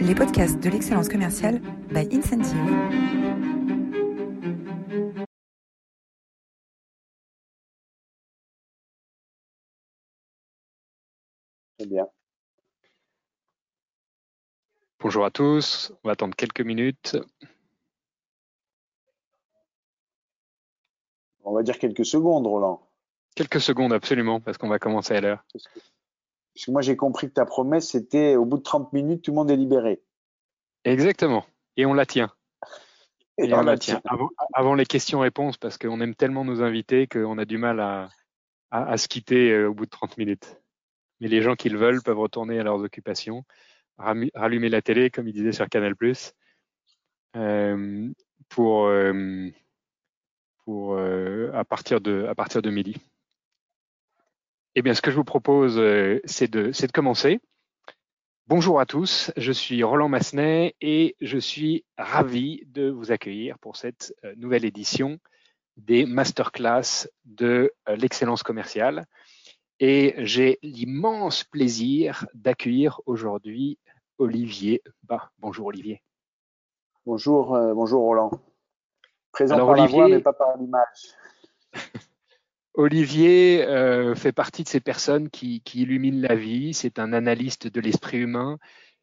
les podcasts de l'excellence commerciale by Incentive. Très bien. Bonjour à tous, on va attendre quelques minutes. On va dire quelques secondes, Roland. Quelques secondes, absolument, parce qu'on va commencer à l'heure. Parce que, moi, j'ai compris que ta promesse, c'était au bout de 30 minutes, tout le monde est libéré. Exactement, et on la tient. Et Et on la tient. Avant, avant les questions-réponses, parce qu'on aime tellement nos invités qu'on a du mal à, à, à se quitter euh, au bout de 30 minutes. Mais les gens qui le veulent peuvent retourner à leurs occupations, rallumer la télé, comme il disait sur Canal+, euh, pour, euh, pour euh, à partir de à partir de midi. Eh bien, ce que je vous propose, euh, c'est de c'est de commencer. Bonjour à tous, je suis Roland Massenet et je suis ravi de vous accueillir pour cette euh, nouvelle édition des masterclass de euh, l'excellence commerciale. Et j'ai l'immense plaisir d'accueillir aujourd'hui Olivier Bas. Bonjour Olivier. Bonjour, euh, bonjour Roland. Présent Alors, par la Olivier- voix, mais pas par l'image. Olivier euh, fait partie de ces personnes qui, qui illuminent la vie. C'est un analyste de l'esprit humain.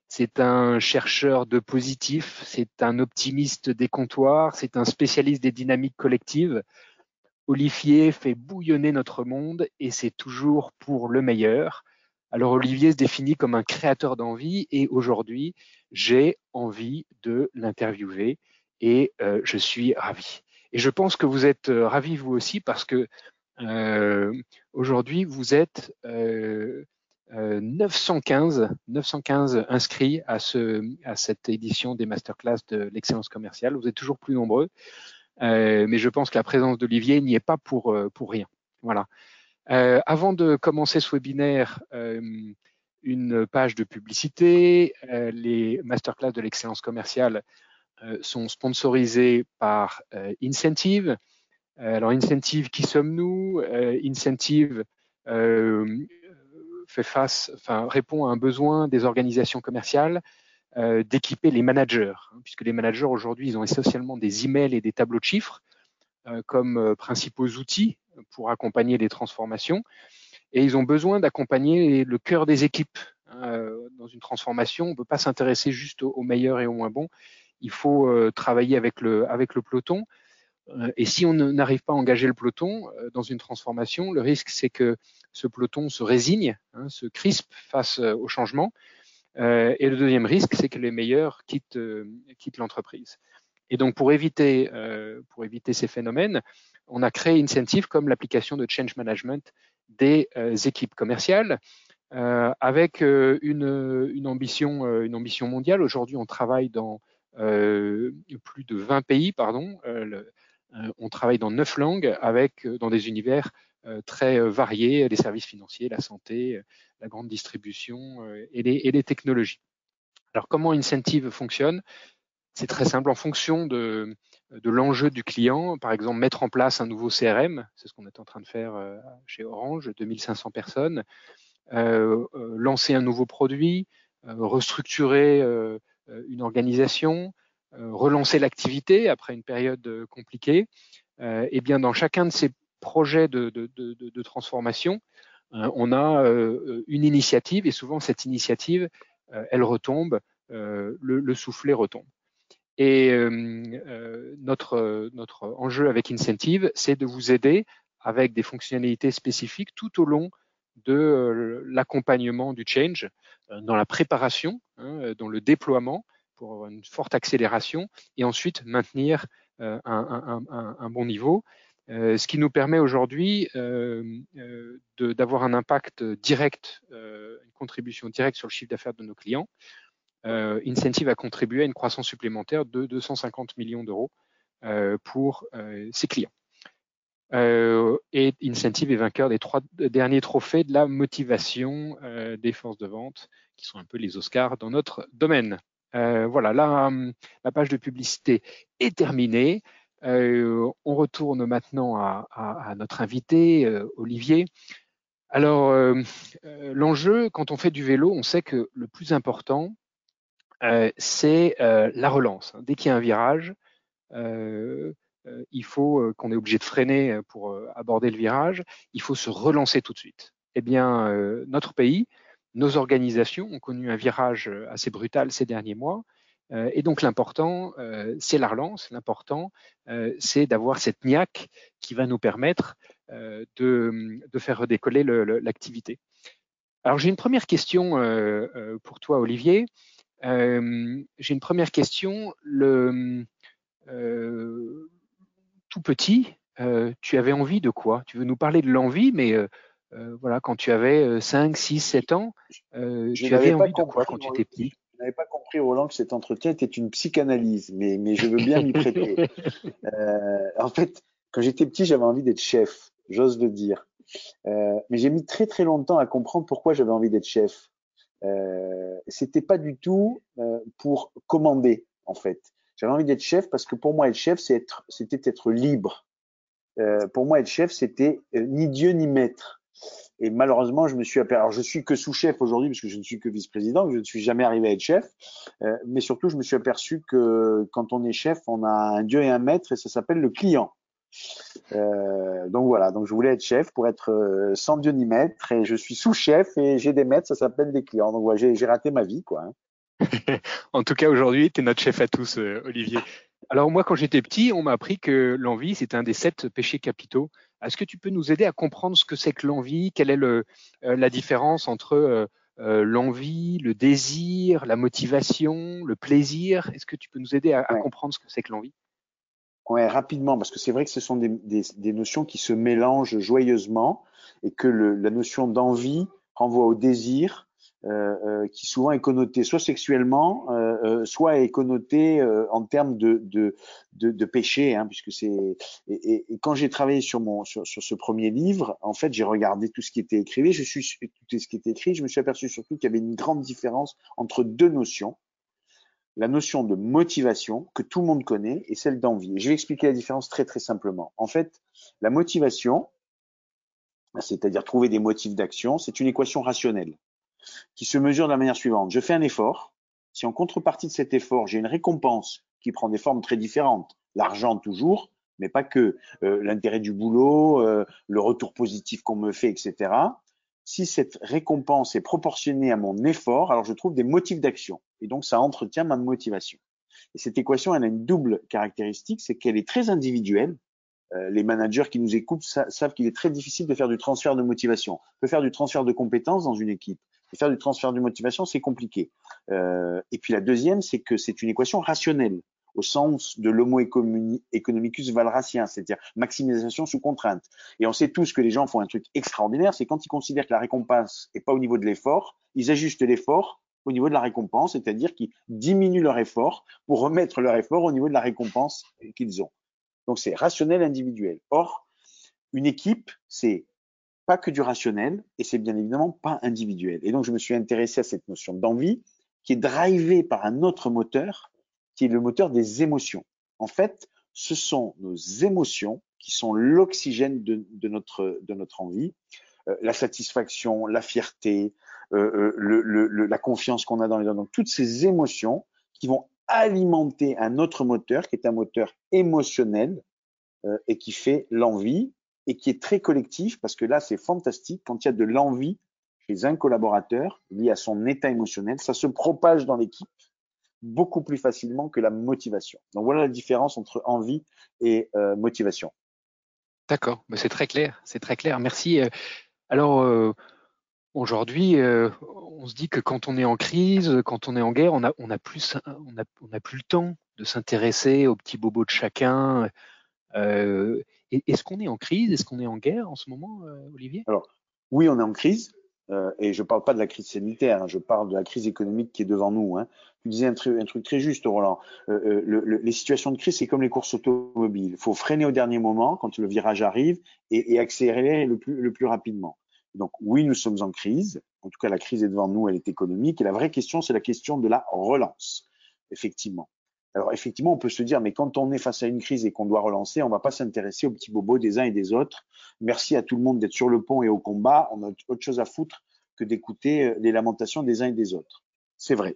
C'est un chercheur de positif. C'est un optimiste des comptoirs. C'est un spécialiste des dynamiques collectives. Olivier fait bouillonner notre monde et c'est toujours pour le meilleur. Alors Olivier se définit comme un créateur d'envie et aujourd'hui j'ai envie de l'interviewer et euh, je suis ravi. Et je pense que vous êtes euh, ravis vous aussi parce que aujourd'hui, vous êtes euh, euh, 915, 915 inscrits à, ce, à cette édition des masterclass de l'excellence commerciale. Vous êtes toujours plus nombreux, euh, mais je pense que la présence d'Olivier n'y est pas pour, euh, pour rien. Voilà. Euh, avant de commencer ce webinaire, euh, une page de publicité. Euh, les masterclass de l'excellence commerciale euh, sont sponsorisés par euh, Incentive. Euh, alors Incentive, qui sommes-nous? Euh, Incentive euh, fait face, enfin répond à un besoin des organisations commerciales d'équiper les managers, hein, puisque les managers aujourd'hui ils ont essentiellement des emails et des tableaux de chiffres comme principaux outils pour accompagner les transformations, et ils ont besoin d'accompagner le cœur des équipes hein, dans une transformation. On ne peut pas s'intéresser juste aux, meilleurs et aux moins bons. Il faut travailler avec le avec le peloton. Euh, Et si on n'arrive pas à engager le peloton euh, dans une transformation, le risque c'est que ce peloton se résigne, hein, se crispe face euh, au changement. Et le deuxième risque, c'est que les meilleurs quittent, l'entreprise. Et donc pour éviter, ces phénomènes, on a créé Incentive comme l'application de change management des équipes commerciales. avec une, ambition, mondiale. Aujourd'hui, on travaille dans plus de 20 pays, on travaille dans neuf langues avec euh, dans des univers euh, très euh, variés, les services financiers, la santé, euh, la grande distribution euh, et, les, technologies. Alors comment Incentive fonctionne? C'est très simple en fonction de, l'enjeu du client. Par exemple, mettre en place un nouveau CRM, c'est ce qu'on est en train de faire euh, chez Orange, 2500 personnes. Euh, euh, lancer un nouveau produit, euh, restructurer euh, euh, une organisation, euh, relancer l'activité après une période euh, compliquée. Euh, et bien dans chacun de ces projets de, de, transformation, euh, on a euh, une initiative et souvent cette initiative, euh, elle retombe, euh, le, le soufflet retombe. Et euh, euh, notre, notre enjeu avec Incentive, c'est de vous aider avec des fonctionnalités spécifiques tout au long de euh, l'accompagnement du change, euh, dans la préparation, hein, euh, dans le déploiement pour avoir une forte accélération et ensuite maintenir euh, un, bon niveau. Euh, ce qui nous permet aujourd'hui euh, d'avoir un impact direct, une contribution directe sur le chiffre d'affaires de nos clients. Incentive a contribué à une croissance supplémentaire de 250 millions d'euros pour ses clients. Et Incentive est vainqueur des trois derniers trophées de la motivation des forces de vente, qui sont un peu les Oscars dans notre domaine. Euh, voilà, là, la page de publicité est terminée. Euh, on retourne maintenant à, notre invité, euh, Olivier. Alors, euh, l'enjeu, quand on fait du vélo, on sait que le plus important, c'est la relance. Dès qu'il y a un virage, il faut qu'on est obligé de freiner pour aborder le virage, il faut se relancer tout de suite. Eh bien, notre pays, nos organisations ont connu un virage assez brutal ces derniers mois. et donc l'important, c'est la relance. L'important, c'est d'avoir cette niaque qui va nous permettre de, de, faire redécoller l'activité. Alors j'ai une première question pour toi, Olivier. j'ai une première question. Le, tout petit, tu avais envie de quoi? Tu veux nous parler de l'envie, mais euh, voilà, quand tu avais 5, 6, 7 ans, euh, tu avais envie de quoi quand tu étais petit? Je n'avais pas compris, Roland, que cet entretien était une psychanalyse, mais, mais je veux bien m'y prêter. euh, en fait, quand j'étais petit, j'avais envie d'être chef, j'ose le dire. Euh, mais j'ai mis très très longtemps à comprendre pourquoi j'avais envie d'être chef. Euh, C'était pas du tout euh, pour commander, en fait. J'avais envie d'être chef parce que pour moi, être chef, c'était être, être libre. Euh, pour moi, être chef, c'était euh, ni Dieu ni maître. Et malheureusement, je me suis. Alors, je suis que sous-chef aujourd'hui parce que je ne suis que vice-président. Je ne suis jamais arrivé à être chef. Euh, mais surtout, je me suis aperçu que quand on est chef, on a un dieu et un maître et ça s'appelle le client. Euh, donc voilà. Donc je voulais être chef pour être euh, sans dieu ni maître et je suis sous-chef et j'ai des maîtres. Ça s'appelle des clients. Donc voilà, j'ai raté ma vie, quoi. Hein. en tout cas, aujourd'hui, tu es notre chef à tous, Olivier. Alors moi, quand j'étais petit, on m'a appris que l'envie, c'est un des sept péchés capitaux. Est-ce que tu peux nous aider à comprendre ce que c'est que l'envie? Quelle est le, euh, la différence entre euh, euh, l'envie, le désir, la motivation, le plaisir? Est-ce que tu peux nous aider à, comprendre ce que c'est que l'envie? Oui, rapidement, parce que c'est vrai que ce sont des, des, des, notions qui se mélangent joyeusement et que le, la notion d'envie renvoie au désir, qui souvent est connoté soit sexuellement, euh, soit est connoté en termes de, de, de, de péché, hein, puisque c'est. Et, et, quand j'ai travaillé sur mon sur, sur, ce premier livre, en fait, j'ai regardé tout ce qui était écrit. Je suis tout ce qui était écrit. Je me suis aperçu surtout qu'il y avait une grande différence entre deux notions la notion de motivation que tout le monde connaît et celle d'envie. je vais expliquer la différence très très simplement. En fait, la motivation, c'est-à-dire trouver des motifs d'action, c'est une équation rationnelle qui se mesure de la manière suivante. Je fais un effort. Si en contrepartie de cet effort, j'ai une récompense qui prend des formes très différentes, l'argent toujours, mais pas que, euh, l'intérêt du boulot, euh, le retour positif qu'on me fait, etc. Si cette récompense est proportionnée à mon effort, alors je trouve des motifs d'action. Et donc, ça entretient ma motivation. Et cette équation, elle a une double caractéristique, c'est qu'elle est très individuelle. Euh, les managers qui nous écoutent savent qu'il est très difficile de faire du transfert de motivation. On peut faire du transfert de compétences dans une équipe, faire du transfert de motivation, c'est compliqué. Euh, et puis la deuxième, c'est que c'est une équation rationnelle au sens de l'homo economicus valracien, c'est-à-dire maximisation sous contrainte. Et on sait tous que les gens font un truc extraordinaire, c'est quand ils considèrent que la récompense n'est pas au niveau de l'effort, ils ajustent l'effort au niveau de la récompense, c'est-à-dire qu'ils diminuent leur effort pour remettre leur effort au niveau de la récompense qu'ils ont. Donc c'est rationnel individuel. Or, une équipe, c'est pas que du rationnel et c'est bien évidemment pas individuel. Et donc, je me suis intéressé à cette notion d'envie qui est drivée par un autre moteur qui est le moteur des émotions. En fait, ce sont nos émotions qui sont l'oxygène de, notre, de notre envie. Euh, la satisfaction, la fierté, euh, euh le, le, la confiance qu'on a dans les autres. Donc, toutes ces émotions qui vont alimenter un autre moteur qui est un moteur émotionnel euh, et qui fait l'envie et qui est très collectif parce que là, c'est fantastique. Quand il y a de l'envie chez un collaborateur lié à son état émotionnel, ça se propage dans l'équipe beaucoup plus facilement que la motivation. Donc voilà la différence entre envie et euh, motivation. D'accord, c'est très clair, c'est très clair. Merci. Euh, alors euh, aujourd'hui, on se dit que quand on est en crise, quand on est en guerre, on a, plus, on a, plus le temps de s'intéresser aux petits bobos de chacun. Est-ce qu'on est en crise? Est-ce qu'on est en guerre en ce moment, euh, Olivier? Alors, oui, on est en crise. Euh, et je ne parle pas de la crise sanitaire, hein, je parle de la crise économique qui est devant nous. Hein. Tu disais un, truc très juste, Roland. Euh, le, le, les situations de crise, c'est comme les courses automobiles. Il faut freiner au dernier moment quand le virage arrive et, accélérer le plus rapidement. Donc oui, nous sommes en crise. En tout cas, la crise est devant nous, elle est économique. Et la vraie question, c'est la question de la relance, effectivement. Alors effectivement, on peut se dire, mais quand on est face à une crise et qu'on doit relancer, on ne va pas s'intéresser aux petits bobos des uns et des autres. Merci à tout le monde d'être sur le pont et au combat. On a autre chose à foutre que d'écouter euh, les lamentations des uns et des autres. C'est vrai.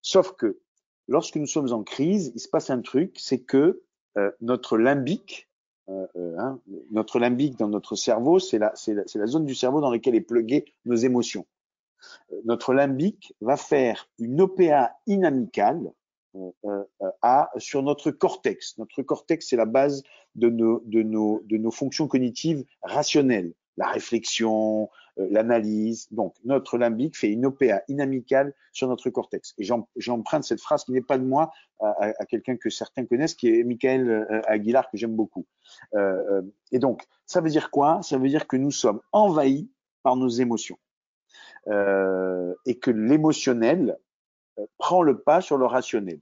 Sauf que lorsque nous sommes en crise, il se passe un truc, c'est que euh, notre limbique, euh, hein, notre limbique dans notre cerveau, c'est la, zone du cerveau dans laquelle est pluguée nos émotions. notre limbique va faire une OPA inamicale à, sur notre cortex. Notre cortex, c'est la base de nos, de, nos, de nos fonctions cognitives rationnelles la réflexion, euh, l'analyse. Donc, notre limbique fait une OPA inamicale sur notre cortex. Et j'emprunte cette phrase qui n'est pas de moi à, quelqu'un que certains connaissent, qui est Michael euh, Aguilar, que j'aime beaucoup. Euh, et donc, ça veut dire quoi? Ça veut dire que nous sommes envahis par nos émotions. et que l'émotionnel prend le pas sur le rationnel.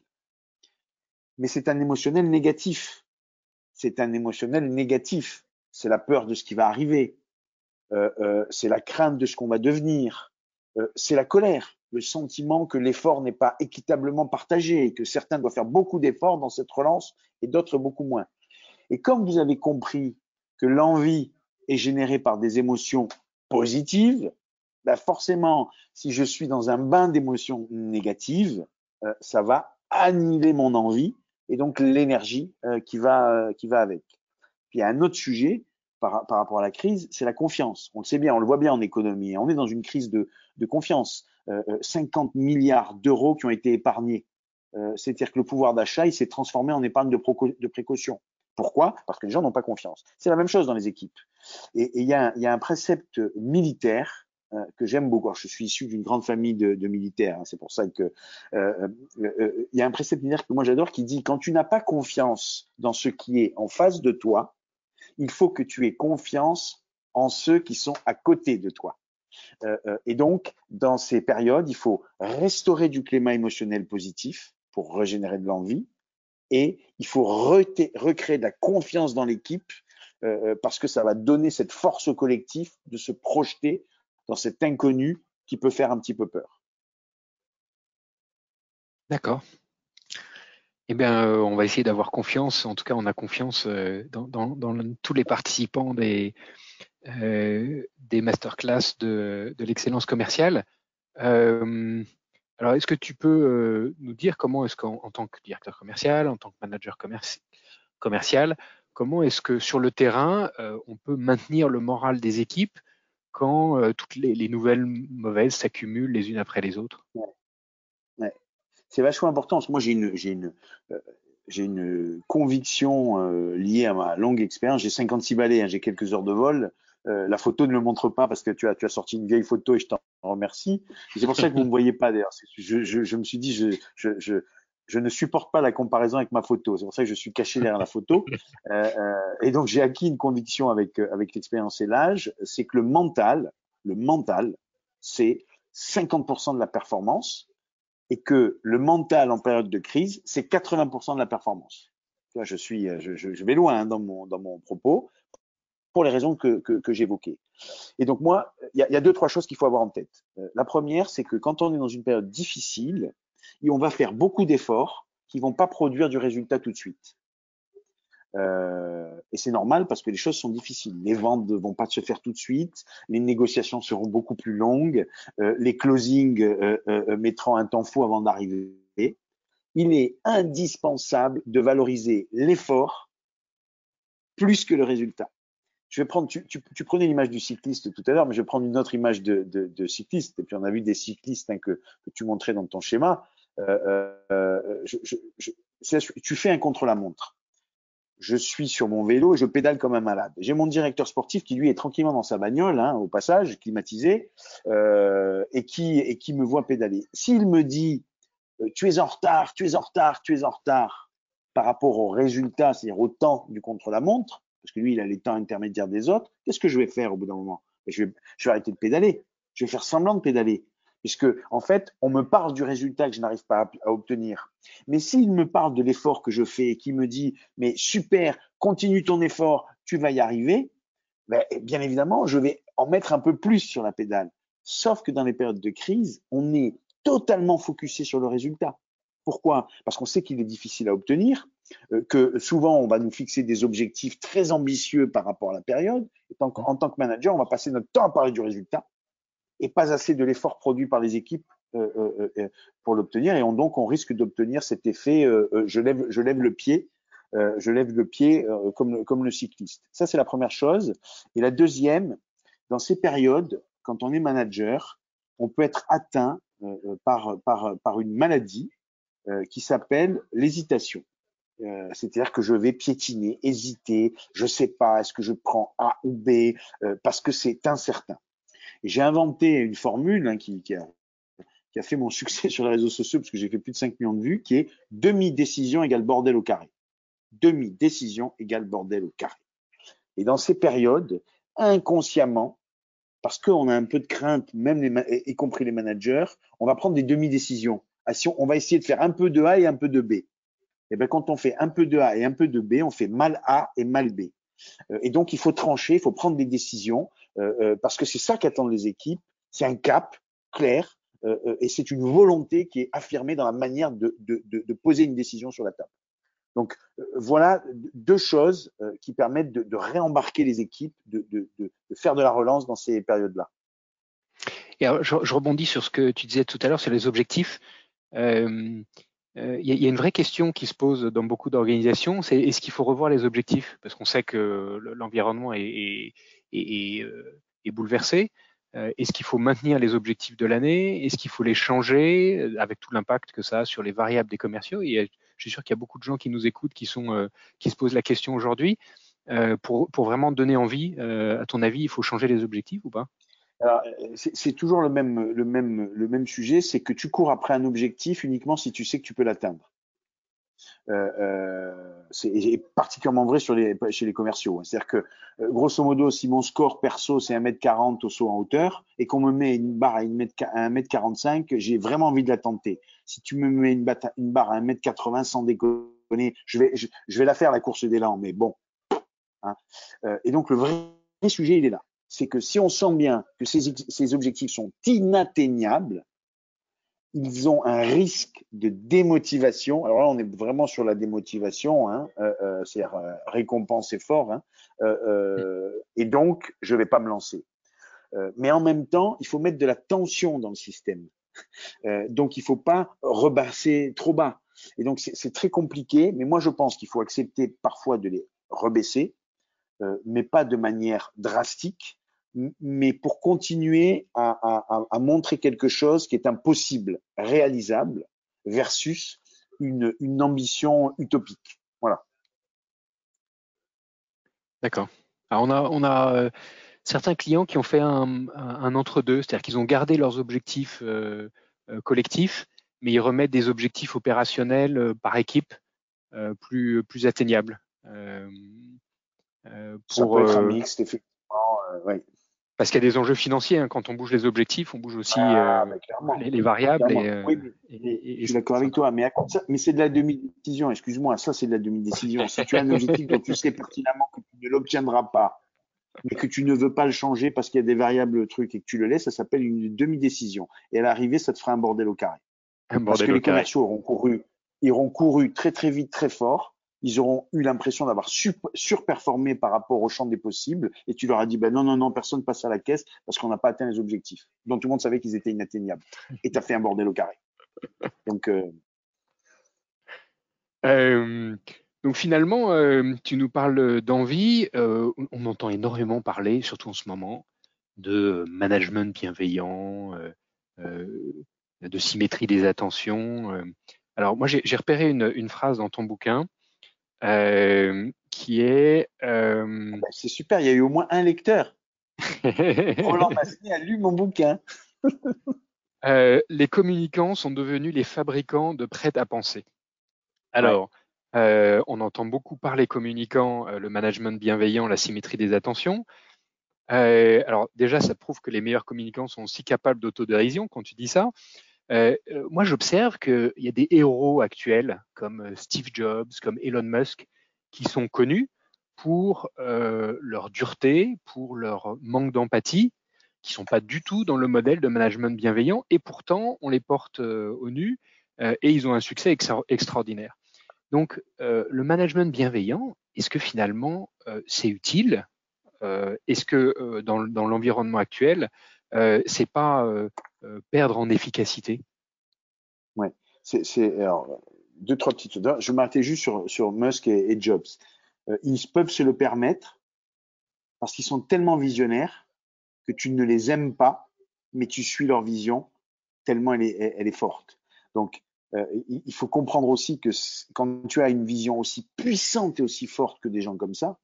Mais c'est un émotionnel négatif. C'est un émotionnel négatif. C'est la peur de ce qui va arriver. Euh, euh, c'est la crainte de ce qu'on va devenir, euh, c'est la colère, le sentiment que l'effort n'est pas équitablement partagé, que certains doivent faire beaucoup d'efforts dans cette relance et d'autres beaucoup moins. Et comme vous avez compris que l'envie est générée par des émotions positives, bah forcément, si je suis dans un bain d'émotions négatives, ça va annihiler mon envie et donc l'énergie qui va qui va avec. Puis il y a un autre sujet, par, par, rapport à la crise, c'est la confiance. On le sait bien, on le voit bien en économie. On est dans une crise de, de confiance. Euh, 50 euh, milliards d'euros qui ont été épargnés. Euh, C'est-à-dire que le pouvoir d'achat, il s'est transformé en épargne de, précaution. Pourquoi? Parce que les gens n'ont pas confiance. C'est la même chose dans les équipes. Et il y, a, y, a, un précepte militaire euh, que j'aime beaucoup. Je suis issu d'une grande famille de, militaires. Hein, c'est pour ça que euh, euh, il y a un précepte militaire que moi j'adore qui dit quand tu n'as pas confiance dans ce qui est en face de toi, il faut que tu aies confiance en ceux qui sont à côté de toi. Et donc, dans ces périodes, il faut restaurer du climat émotionnel positif pour régénérer de l'envie et il faut recréer de la confiance dans l'équipe parce que ça va donner cette force au collectif de se projeter dans cet inconnu qui peut faire un petit peu peur. D'accord. Eh bien, euh, on va essayer d'avoir confiance. En tout cas, on a confiance euh, dans, tous les participants des, euh, des masterclass de, de l'excellence commerciale. alors, est-ce que tu peux nous dire comment est-ce qu'en tant que directeur commercial, en tant que manager commercial, comment est-ce que sur le terrain, on peut maintenir le moral des équipes quand toutes les, nouvelles mauvaises s'accumulent les unes après les autres c'est vachement important. Moi, j'ai une, euh, conviction euh, liée à ma longue expérience. J'ai 56 balais, hein, j'ai quelques heures de vol. Euh, la photo ne le montre pas parce que tu as, sorti une vieille photo et je t'en remercie. C'est pour ça que vous ne me voyez pas d'ailleurs. Je, me suis dit, je, je, je, ne supporte pas la comparaison avec ma photo. C'est pour ça que je suis caché derrière la photo. Euh, euh, et donc j'ai acquis une conviction avec, avec l'expérience et l'âge, c'est que le mental, le mental, c'est 50% de la performance et que le mental en période de crise, c'est 80% de la performance. Je suis, je, je, vais loin hein, dans, mon, dans mon propos pour les raisons que, que, que j'évoquais. Et donc moi, il y a, y a, deux trois choses qu'il faut avoir en tête. Euh, la première, c'est que quand on est dans une période difficile, et on va faire beaucoup d'efforts qui vont pas produire du résultat tout de suite. Euh, et c'est normal parce que les choses sont difficiles. Les ventes ne vont pas se faire tout de suite, les négociations seront beaucoup plus longues, euh, les closings euh, euh, mettront un temps fou avant d'arriver. Il est indispensable de valoriser l'effort plus que le résultat. Je vais prendre, tu, tu, tu prenais l'image du cycliste tout à l'heure, mais je vais prendre une autre image de, de, de, cycliste. Et puis on a vu des cyclistes hein, que, que, tu montrais dans ton schéma. Je, je, je, tu fais un contre-la-montre je suis sur mon vélo et je pédale comme un malade. J'ai mon directeur sportif qui lui est tranquillement dans sa bagnole, hein, au passage, climatisé, euh, et qui me voit pédaler. S'il me dit euh, tu es en retard, tu es en retard, tu es en retard par rapport au résultat, c'est-à-dire au temps du contre-la-montre, parce que lui il a les temps intermédiaires des autres, qu'est-ce que je vais faire au bout d'un moment? Vais, je vais arrêter de pédaler. Je vais faire semblant de pédaler puisque en fait, on me parle du résultat que je n'arrive pas à, obtenir. Mais s'il me parle de l'effort que je fais et qu'il me dit, mais super, continue ton effort, tu vas y arriver, ben, bien évidemment, je vais en mettre un peu plus sur la pédale. Sauf que dans les périodes de crise, on est totalement focusé sur le résultat. Pourquoi? Parce qu'on sait qu'il est difficile à obtenir, euh, que souvent on va nous fixer des objectifs très ambitieux par rapport à la période. Et en tant que manager, on va passer notre temps à parler du résultat et pas assez de l'effort produit par les équipes pour l'obtenir et donc on risque d'obtenir cet effet je lève je lève le pied je lève le pied comme comme le cycliste. Ça c'est la première chose. Et la deuxième, dans ces périodes, quand on est manager, on peut être atteint par par par une maladie qui s'appelle l'hésitation. Euh, c'est-à-dire que je vais piétiner, hésiter, je sais pas, est-ce que je prends A ou B, euh, parce que c'est incertain. J'ai inventé une formule hein, qui, a, fait mon succès sur les réseaux sociaux, parce que j'ai fait plus de 5 millions de vues, qui est demi-décision égale bordel au carré. Demi-décision égale bordel au carré. Et dans ces périodes, inconsciemment, parce qu'on a un peu de crainte, même les, y compris les managers, on va prendre des demi-décisions. Ah, on va essayer de faire un peu de A et un peu de B et eh bien, quand on fait un peu de A et un peu de B, on fait mal A et mal B. Euh, et donc, il faut trancher, il faut prendre des décisions, parce que c'est ça qu'attendent les équipes. C'est un cap clair et c'est une volonté qui est affirmée dans la manière de, de, de, de poser une décision sur la table. Donc, voilà deux choses qui permettent de, réembarquer les équipes, de, faire de la relance dans ces périodes-là. Et alors, je, je, rebondis sur ce que tu disais tout à l'heure sur les objectifs. Euh, euh, il y, a une vraie question qui se pose dans beaucoup d'organisations, c'est est-ce qu'il faut revoir les objectifs? Parce qu'on sait que l'environnement est, est, euh, est, bouleversé. Euh, est-ce qu'il faut maintenir les objectifs de l'année? Est-ce qu'il faut les changer avec tout l'impact que ça a sur les variables des commerciaux? Et je suis sûr qu'il y a beaucoup de gens qui nous écoutent qui, sont, qui se posent la question aujourd'hui. pour, pour vraiment donner envie, à ton avis, il faut changer les objectifs ou pas? C'est toujours le même, le même, le même sujet, c'est que tu cours après un objectif uniquement si tu sais que tu peux l'atteindre. Euh, euh, c'est particulièrement vrai chez les commerciaux. C'est-à-dire que, euh, grosso modo, si mon score perso c'est 1m40 au saut en hauteur et qu'on me met une barre à 1m45, j'ai vraiment envie de la tenter. Si tu me mets une, barre à 1m80 sans déconner, je vais, je, vais la faire la course langues, mais bon. Hein. Et donc le vrai sujet, il est là c'est que si on sent bien que ces, objectifs sont inatteignables, ils ont un risque de démotivation. Alors là, on est vraiment sur la démotivation, hein, euh, euh, c'est-à-dire euh, récompense fort, hein, et donc je ne vais pas me lancer. mais en même temps, il faut mettre de la tension dans le système. donc il ne faut pas rebasser trop bas. Et donc c'est très compliqué, mais moi je pense qu'il faut accepter parfois de les rebaisser, euh, mais pas de manière drastique, mais pour continuer à, montrer quelque chose qui est impossible, réalisable, versus une, ambition utopique. Voilà. D'accord. On a, on a euh, certains clients qui ont fait un, entre-deux, c'est-à-dire qu'ils ont gardé leurs objectifs euh, collectifs, mais ils remettent des objectifs opérationnels par équipe plus, plus atteignables. Euh, pour, Ça peut être un euh, mixte, effectivement. Euh, Parce qu'il y a des enjeux financiers. Hein. Quand on bouge les objectifs, on bouge aussi ah, les, variables. Et, oui, je suis d'accord avec toi, mais, mais c'est de la demi-décision. Excuse-moi, ça c'est de la demi-décision. si tu as un objectif dont tu sais pertinemment que tu ne l'obtiendras pas, mais que tu ne veux pas le changer parce qu'il y a des variables trucs et que tu le laisses, ça s'appelle une demi-décision. Et à l'arrivée, ça te fera un bordel au carré. Un parce que les commerciaux auront couru, ils auront couru très très vite, très fort ils auront eu l'impression d'avoir surperformé par rapport au champ des possibles, et tu leur as dit, ben non, non, non, personne passe à la caisse parce qu'on n'a pas atteint les objectifs. Donc tout le monde savait qu'ils étaient inatteignables. Et tu as fait un bordel au carré. Donc, euh... Euh, finalement, euh, tu nous parles d'envie. On entend énormément parler, surtout en ce moment, de management bienveillant, de symétrie des attentions. Alors moi, j'ai repéré une, phrase dans ton bouquin qui est. Euh... Ah bah, c'est super, il y a eu au moins un lecteur. Roland Massenet a lu mon bouquin. euh, les communicants sont devenus les fabricants de prêt-à-penser. Alors, euh, on entend beaucoup parler communicants, euh, le management bienveillant, la symétrie des attentions. Euh, alors déjà, ça prouve que les meilleurs communicants sont aussi capables d'autodérision quand tu dis ça. Euh, euh, moi, j'observe qu'il y a des héros actuels comme euh, Steve Jobs, comme Elon Musk, qui sont connus pour leur dureté, pour leur manque d'empathie, qui sont pas du tout dans le modèle de management bienveillant, et pourtant on les porte au nu et ils ont un succès extraordinaire. Donc, le management bienveillant, est-ce que finalement c'est utile? Est-ce que dans, dans l'environnement actuel, c'est pas perdre en efficacité Ouais, c'est alors deux trois petites choses. Je m'arrêtais juste sur sur Musk et, Jobs. ils peuvent se le permettre parce qu'ils sont tellement visionnaires que tu ne les aimes pas, mais tu suis leur vision tellement elle est, elle est forte. Donc, euh, il faut comprendre aussi que quand tu as une vision aussi puissante et aussi forte que des gens comme ça,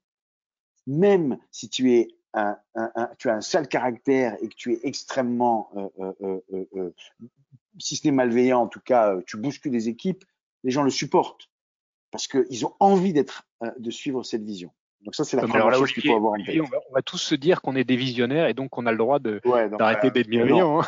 même si tu es un, un, tu as un sale caractère et que tu es extrêmement, euh, euh, euh si ce n'est malveillant, en tout cas, tu bouscules les équipes, les gens le supportent parce qu'ils ont envie d'être, de suivre cette vision. Donc ça, c'est la première chose qu'il faut avoir en tête. On va, tous se dire qu'on est des visionnaires et donc on a le droit de d'arrêter d'être bienveillant. Hein.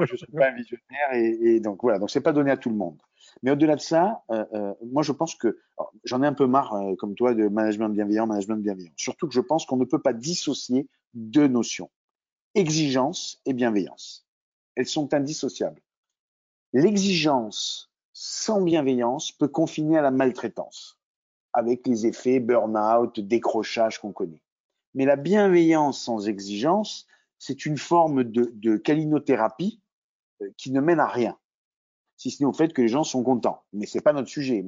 je suis pas un visionnaire et, et, donc voilà. Donc c'est pas donné à tout le monde. Mais au-delà de ça, euh, euh, moi je pense que j'en ai un peu marre, euh, comme toi, de management bienveillant, management bienveillant. Surtout que je pense qu'on ne peut pas dissocier deux notions exigence et bienveillance. Elles sont indissociables. L'exigence sans bienveillance peut confiner à la maltraitance avec les effets burn-out, décrochage qu'on connaît. Mais la bienveillance sans exigence, c'est une forme de, de calinothérapie qui ne mène à rien, si ce n'est au fait que les gens sont contents. Mais c'est pas notre sujet.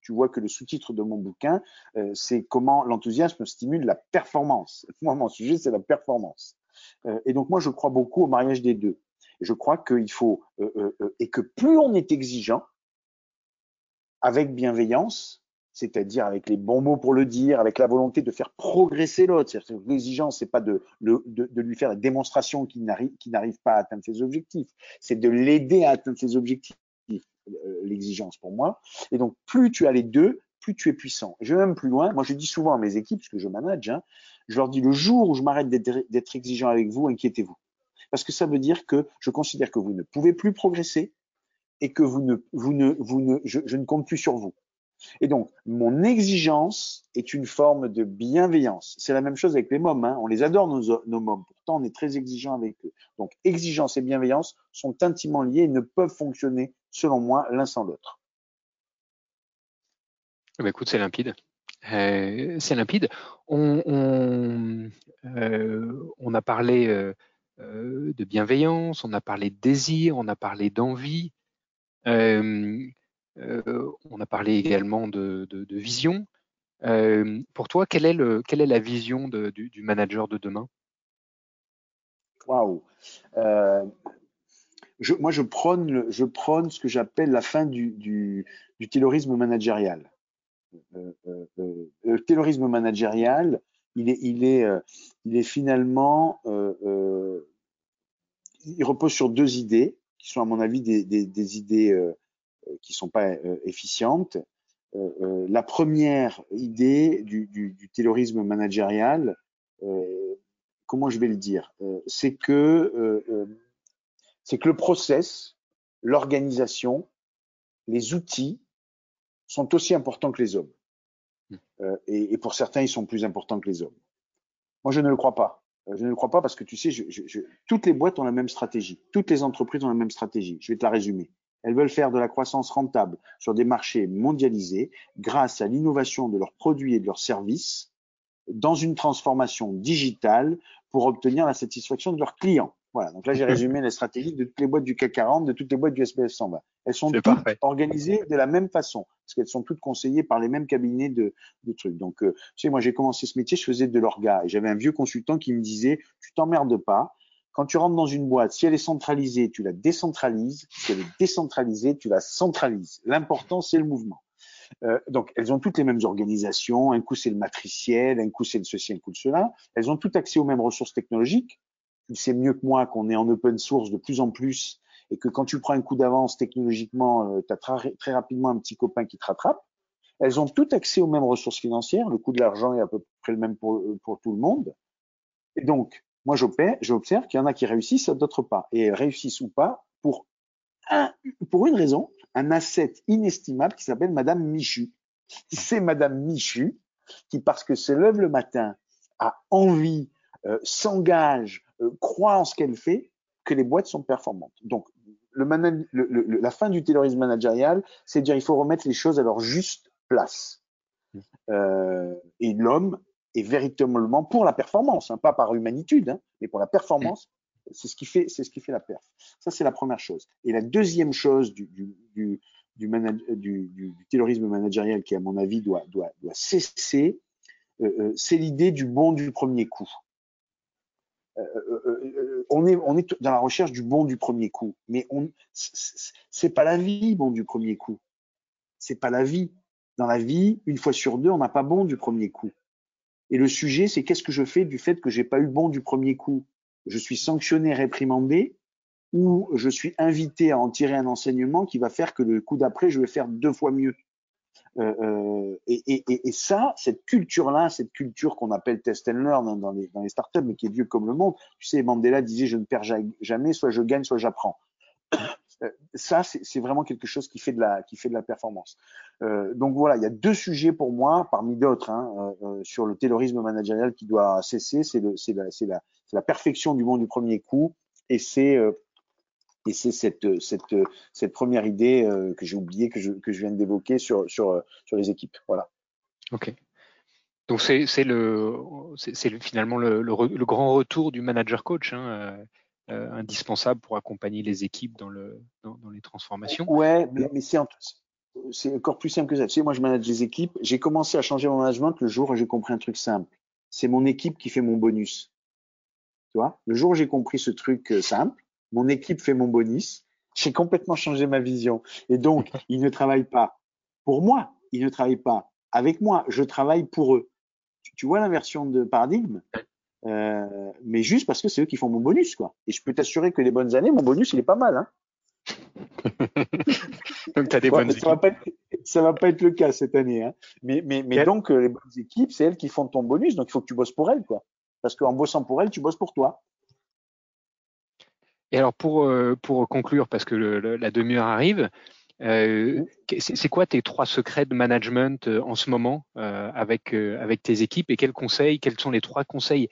Tu vois que le sous-titre de mon bouquin, euh, c'est comment l'enthousiasme stimule la performance. Moi, mon sujet, c'est la performance. Euh, et donc, moi, je crois beaucoup au mariage des deux. je crois qu'il faut, et que plus on est exigeant, avec bienveillance, c'est-à-dire avec les bons mots pour le dire, avec la volonté de faire progresser l'autre. L'exigence, c'est pas de, de, de, lui faire la démonstration qu'il n'arrive pas à atteindre ses objectifs, c'est de l'aider à atteindre ses objectifs. Euh, l'exigence pour moi. Et donc, plus tu as les deux, plus tu es puissant. je vais même plus loin. Moi, je dis souvent à mes équipes, parce que je manage, hein, je leur dis le jour où je m'arrête d'être exigeant avec vous, inquiétez-vous. Parce que ça veut dire que je considère que vous ne pouvez plus progresser et que vous ne, vous ne, vous ne, je ne compte plus sur vous. Et donc, mon exigence est une forme de bienveillance. C'est la même chose avec les mômes. Hein. On les adore, nos, nos mômes. Pourtant, on est très exigeant avec eux. Donc, exigence et bienveillance sont intimement liés et ne peuvent fonctionner, selon moi, l'un sans l'autre. Eh ben, écoute, c'est limpide. Euh, c'est limpide. On, on, euh, on, a parlé euh, de bienveillance, on a parlé de désir, on a parlé d'envie. Euh, euh, on a parlé également de, vision. Euh, pour toi, quelle est, la vision du, manager de demain? Waouh euh, Moi, je prône, je prône ce que j'appelle la fin du, du, taylorisme managérial. le taylorisme managérial, il est, il est, il est finalement, il repose sur deux idées qui sont à mon avis des, des idées euh, qui sont pas euh, efficientes. Euh, la première idée du, du, du taylorisme managérial, comment je vais le dire, c'est que c'est que le process, l'organisation, les outils sont aussi importants que les hommes. Hmm. et, et, pour certains, ils sont plus importants que les hommes. Moi, je ne le crois pas. Je ne le crois pas parce que tu sais, je, je, toutes les boîtes ont la même stratégie. Toutes les entreprises ont la même stratégie. Je vais te la résumer. Elles veulent faire de la croissance rentable sur des marchés mondialisés grâce à l'innovation de leurs produits et de leurs services dans une transformation digitale pour obtenir la satisfaction de leurs clients. Voilà, donc là j'ai résumé les stratégies de toutes les boîtes du CAC 40, de toutes les boîtes du SPF 120. Elles sont toutes organisées de la même façon, parce qu'elles sont toutes conseillées par les mêmes cabinets de, de trucs. Donc, euh, tu sais, moi j'ai commencé ce métier, je faisais de l'orga, et j'avais un vieux consultant qui me disait, tu t'emmerdes pas, quand tu rentres dans une boîte, si elle est centralisée, tu la décentralises. Si elle est décentralisée, tu la centralises. L'important, c'est le mouvement. Euh, donc, elles ont toutes les mêmes organisations. Un coup, c'est le matriciel, un coup, c'est le ceci, un coup, cela. Elles ont tout accès aux mêmes ressources technologiques. Tu sais mieux que moi qu'on est en open source de plus en plus et que quand tu prends un coup d'avance technologiquement, euh, tu as très, rapidement un petit copain qui te rattrape. Elles ont tout accès aux mêmes ressources financières. Le coût de l'argent est à peu près le même pour, pour tout le monde. Et donc, moi, j'observe qu'il y en a qui réussissent, d'autres pas. Et réussissent ou pas pour, un, pour une raison, un asset inestimable qui s'appelle Madame Michu. C'est Madame Michu qui, parce que se lève le matin, a envie, euh, s'engage, euh, croit en ce qu'elle fait, que les boîtes sont performantes. Donc, le, le, la fin du terrorisme managérial, c'est de dire il faut remettre les choses à leur juste place. Mmh. Euh, et l'homme et véritablement pour la performance, hein, pas par humanitude, hein, mais pour la performance, C'est ce qui fait, c'est ce qui fait la perf. Ça, c'est la première chose. Et la deuxième chose du, du, du, du, du, du terrorisme managérial qui, à mon avis, doit, doit, doit cesser, euh, euh, c'est l'idée du bon du premier coup. Euh, euh, on, est, on est dans la recherche du bon du premier coup, mais on c'est pas la vie bon du premier coup. C'est pas la vie. Dans la vie, une fois sur deux, on n'a pas bon du premier coup. Et le sujet, c'est qu'est-ce que je fais du fait que j'ai pas eu bon du premier coup? Je suis sanctionné, réprimandé, ou je suis invité à en tirer un enseignement qui va faire que le coup d'après, je vais faire deux fois mieux? Euh, euh et, et, et, ça, cette culture-là, cette culture qu'on appelle test and learn hein, dans, les, dans les startups, mais qui est vieux comme le monde, tu sais, Mandela disait je ne perds jamais, soit je gagne, soit j'apprends. Euh, ça, c'est vraiment quelque chose qui fait de la, qui fait de la performance. Euh, donc voilà, il y a deux sujets pour moi, parmi d'autres, hein, euh, euh sur le terrorisme managérial qui doit cesser. C'est la, la, la, perfection du monde du premier coup, et c'est et c'est cette, cette, cette première idée que j'ai oubliée, que je, que je viens d'évoquer sur, sur, sur les équipes. Voilà. Ok. Donc c'est le, finalement le, le, grand retour du manager coach. Hein, euh, indispensable pour accompagner les équipes dans, le, dans, dans les transformations. Ouais, mais, mais c'est encore plus simple que ça. Tu sais, moi, je manage les équipes. J'ai commencé à changer mon management le jour où j'ai compris un truc simple. C'est mon équipe qui fait mon bonus. Tu vois, le jour où j'ai compris ce truc euh, simple, mon équipe fait mon bonus. J'ai complètement changé ma vision. Et donc, ils ne travaillent pas pour moi. Ils ne travaillent pas avec moi. Je travaille pour eux. Tu vois l'inversion de paradigme? Euh, mais juste parce que c'est eux qui font mon bonus, quoi. Et je peux t'assurer que les bonnes années, mon bonus, il est pas mal, hein. donc, as des bonnes ça, va pas être, ça va pas être le cas cette année, hein. Mais, mais, mais donc, euh, les bonnes équipes, c'est elles qui font ton bonus, donc il faut que tu bosses pour elles, quoi. Parce qu'en bossant pour elles, tu bosses pour toi. Et alors, pour, euh, pour conclure, parce que la demi-heure arrive, euh, c'est quoi tes trois secrets de management euh, en ce moment avec, avec tes équipes et quels conseils, quels sont les trois conseils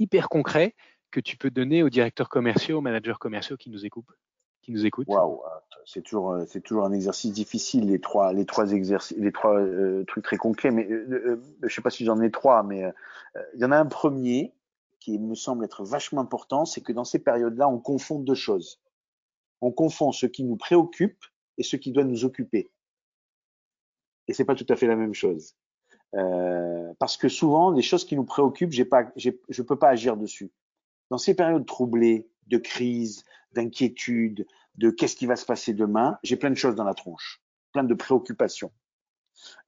hyper concrets que tu peux donner aux directeurs commerciaux, aux managers commerciaux qui nous écoutent qui nous écoutent? Waouh, c'est toujours c'est toujours un exercice difficile les trois les trois exercices les trois trucs très concrets mais je sais pas si j'en ai trois mais il y en a un premier qui me semble être vachement important c'est que dans ces périodes-là on confond deux choses on confond ce qui nous préoccupe et ce qui doit nous occuper. Et c'est pas tout à fait la même chose. Euh, parce que souvent, les choses qui nous préoccupent, j'ai pas, je peux pas agir dessus. Dans ces périodes troublées, de crise, d'inquiétude, de qu'est-ce qui va se passer demain, j'ai plein de choses dans la tronche, plein de préoccupations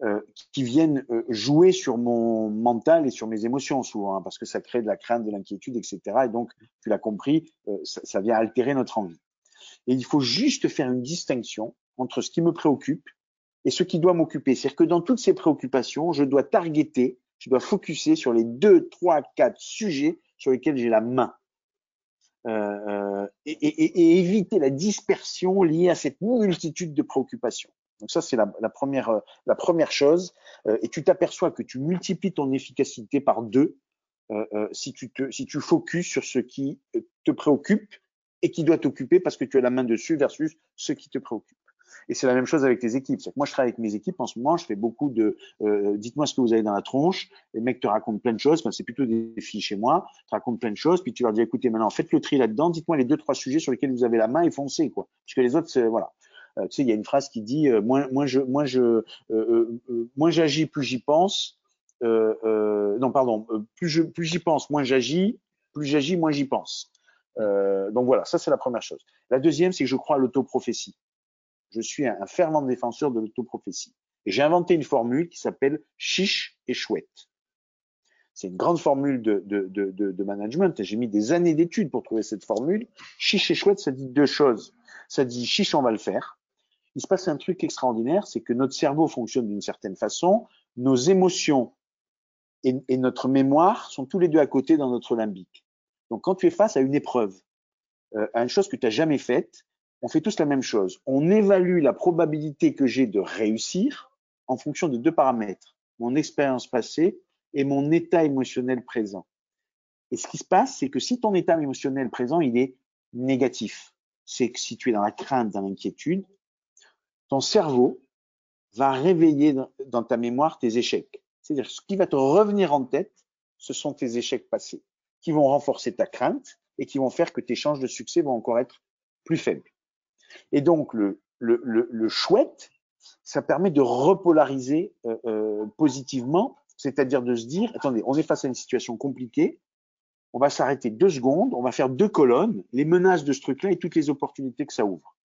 euh, qui viennent euh, jouer sur mon mental et sur mes émotions souvent, hein, parce que ça crée de la crainte, de l'inquiétude, etc. Et donc, tu l'as compris, euh, ça, vient altérer notre envie. Et il faut juste faire une distinction entre ce qui me préoccupe et ce qui doit m'occuper. C'est-à-dire que dans toutes ces préoccupations, je dois targeter, je dois focuser sur les deux, trois, quatre sujets sur lesquels j'ai la main. Euh, euh et, et, et, éviter la dispersion liée à cette multitude de préoccupations. Donc ça, c'est la, première, la première chose. Euh, et tu t'aperçois que tu multiplies ton efficacité par deux euh, euh si tu te, si tu focuses sur ce qui te préoccupe et qui doit t'occuper parce que tu as la main dessus versus ce qui te préoccupe. Et c'est la même chose avec tes équipes. Que moi, je travaille avec mes équipes en ce moment. Je fais beaucoup de euh, dites-moi ce que vous avez dans la tronche. Les mecs te racontent plein de choses. Enfin, c'est plutôt des filles chez moi. Te racontent plein de choses. Puis tu leur dis écoutez, maintenant faites le tri là-dedans. Dites-moi les deux trois sujets sur lesquels vous avez la main et foncez quoi. Parce que les autres, voilà. Euh, tu sais, il y a une phrase qui dit euh, moins, moins je, moins je, euh, moins j'agis, plus j'y pense. non, pardon. plus je, plus j'y pense, moins j'agis. Plus j'agis, moins j'y pense. Donc voilà, ça c'est la première chose. La deuxième, c'est que je crois à l'autoprophétie. Je suis un, fervent défenseur de l'autoprophétie. Et j'ai inventé une formule qui s'appelle chiche et chouette. C'est une grande formule de, de, de, de management. J'ai mis des années d'études pour trouver cette formule. Chiche et chouette, ça dit deux choses. Ça dit chiche, on va le faire. Il se passe un truc extraordinaire, c'est que notre cerveau fonctionne d'une certaine façon. Nos émotions et, notre mémoire sont tous les deux à côté dans notre limbique. Donc, quand tu es face à une épreuve, euh, à une chose que tu n'as jamais faite, on fait tous la même chose. On évalue la probabilité que j'ai de réussir en fonction de deux paramètres, mon expérience passée et mon état émotionnel présent. Et ce qui se passe, c'est que si ton état émotionnel présent, il est négatif, c'est que si tu es dans la crainte, dans l'inquiétude, ton cerveau va réveiller dans ta mémoire tes échecs. C'est-à-dire ce qui va te revenir en tête, ce sont tes échecs passés qui vont renforcer ta crainte et qui vont faire que tes chances de succès vont encore être plus faibles. Et donc le, chouette, ça permet de repolariser euh, euh, positivement, c'est-à-dire de se dire, attendez, on est face à une situation compliquée, on va s'arrêter deux secondes, on va faire deux colonnes, les menaces de ce truc-là et toutes les opportunités que ça ouvre.